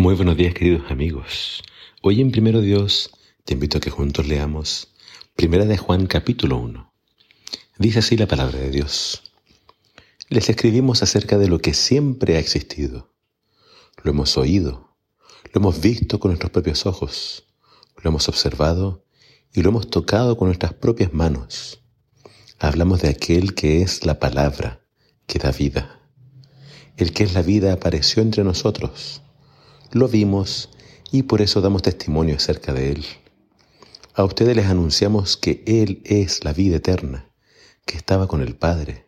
Muy buenos días queridos amigos. Hoy en Primero Dios te invito a que juntos leamos Primera de Juan capítulo 1. Dice así la palabra de Dios. Les escribimos acerca de lo que siempre ha existido. Lo hemos oído, lo hemos visto con nuestros propios ojos, lo hemos observado y lo hemos tocado con nuestras propias manos. Hablamos de aquel que es la palabra que da vida. El que es la vida apareció entre nosotros lo vimos y por eso damos testimonio acerca de Él. A ustedes les anunciamos que Él es la vida eterna, que estaba con el Padre.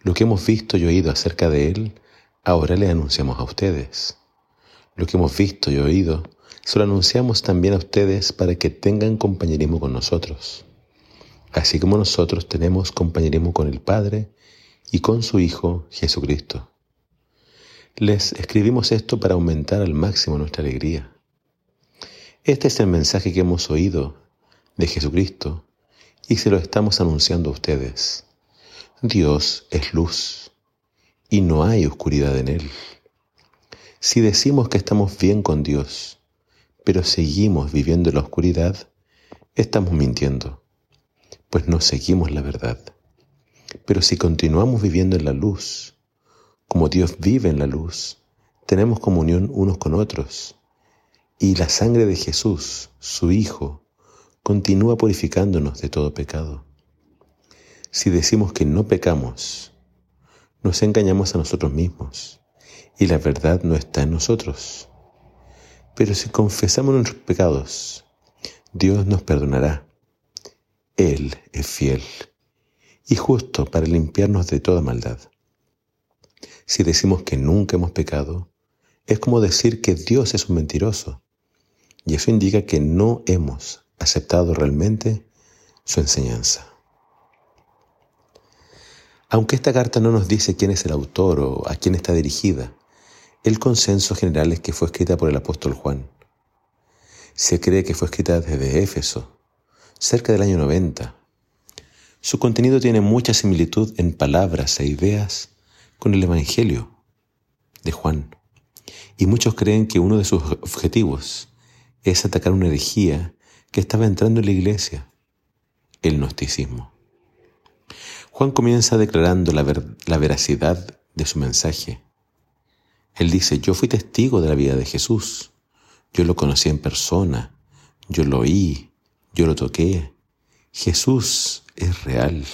Lo que hemos visto y oído acerca de Él, ahora le anunciamos a ustedes. Lo que hemos visto y oído, se lo anunciamos también a ustedes para que tengan compañerismo con nosotros. Así como nosotros tenemos compañerismo con el Padre y con su Hijo Jesucristo. Les escribimos esto para aumentar al máximo nuestra alegría. Este es el mensaje que hemos oído de Jesucristo y se lo estamos anunciando a ustedes. Dios es luz y no hay oscuridad en Él. Si decimos que estamos bien con Dios, pero seguimos viviendo en la oscuridad, estamos mintiendo, pues no seguimos la verdad. Pero si continuamos viviendo en la luz, como Dios vive en la luz, tenemos comunión unos con otros. Y la sangre de Jesús, su Hijo, continúa purificándonos de todo pecado. Si decimos que no pecamos, nos engañamos a nosotros mismos y la verdad no está en nosotros. Pero si confesamos nuestros pecados, Dios nos perdonará. Él es fiel y justo para limpiarnos de toda maldad. Si decimos que nunca hemos pecado, es como decir que Dios es un mentiroso. Y eso indica que no hemos aceptado realmente su enseñanza. Aunque esta carta no nos dice quién es el autor o a quién está dirigida, el consenso general es que fue escrita por el apóstol Juan. Se cree que fue escrita desde Éfeso, cerca del año 90. Su contenido tiene mucha similitud en palabras e ideas con el Evangelio de Juan. Y muchos creen que uno de sus objetivos es atacar una herejía que estaba entrando en la iglesia, el gnosticismo. Juan comienza declarando la, la veracidad de su mensaje. Él dice, yo fui testigo de la vida de Jesús, yo lo conocí en persona, yo lo oí, yo lo toqué. Jesús es real,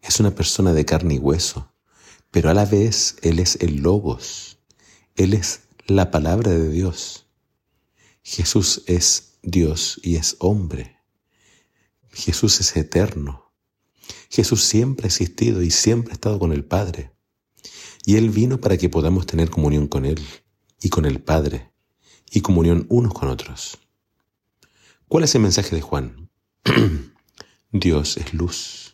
es una persona de carne y hueso pero a la vez Él es el logos, Él es la palabra de Dios. Jesús es Dios y es hombre. Jesús es eterno. Jesús siempre ha existido y siempre ha estado con el Padre. Y Él vino para que podamos tener comunión con Él y con el Padre y comunión unos con otros. ¿Cuál es el mensaje de Juan? Dios es luz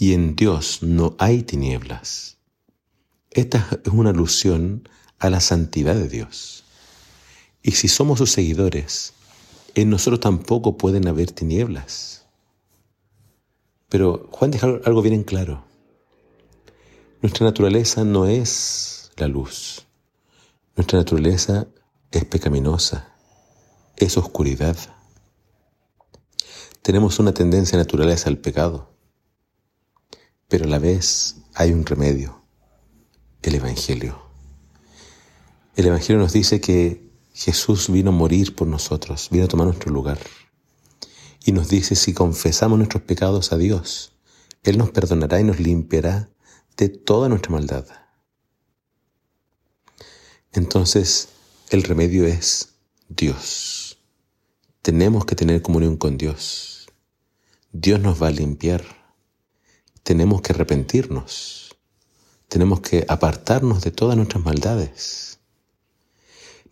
y en Dios no hay tinieblas. Esta es una alusión a la santidad de Dios. Y si somos sus seguidores, en nosotros tampoco pueden haber tinieblas. Pero Juan deja algo bien en claro. Nuestra naturaleza no es la luz. Nuestra naturaleza es pecaminosa, es oscuridad. Tenemos una tendencia naturaleza al pecado pero a la vez hay un remedio, el Evangelio. El Evangelio nos dice que Jesús vino a morir por nosotros, vino a tomar nuestro lugar. Y nos dice, si confesamos nuestros pecados a Dios, Él nos perdonará y nos limpiará de toda nuestra maldad. Entonces, el remedio es Dios. Tenemos que tener comunión con Dios. Dios nos va a limpiar tenemos que arrepentirnos, tenemos que apartarnos de todas nuestras maldades.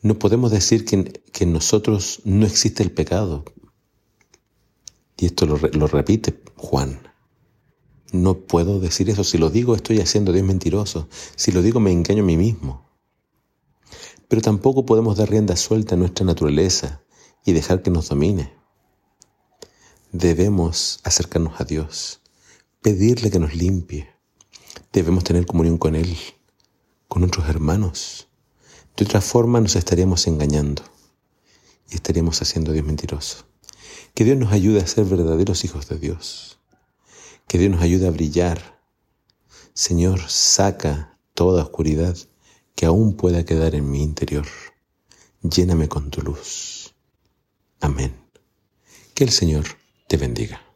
No podemos decir que, en nosotros no existe el pecado. Y esto lo, lo repite Juan. No puedo decir eso. Si lo digo, estoy haciendo Dios mentiroso. Si lo digo, me engaño a mí mismo. Pero tampoco podemos dar rienda suelta a nuestra naturaleza y dejar que nos domine. Debemos acercarnos a Dios pedirle que nos limpie. Debemos tener comunión con Él, con nuestros hermanos. De otra forma nos estaríamos engañando y estaríamos haciendo a Dios mentiroso. Que Dios nos ayude a ser verdaderos hijos de Dios. Que Dios nos ayude a brillar. Señor, saca toda oscuridad que aún pueda quedar en mi interior. Lléname con tu luz. Amén. Que el Señor te bendiga.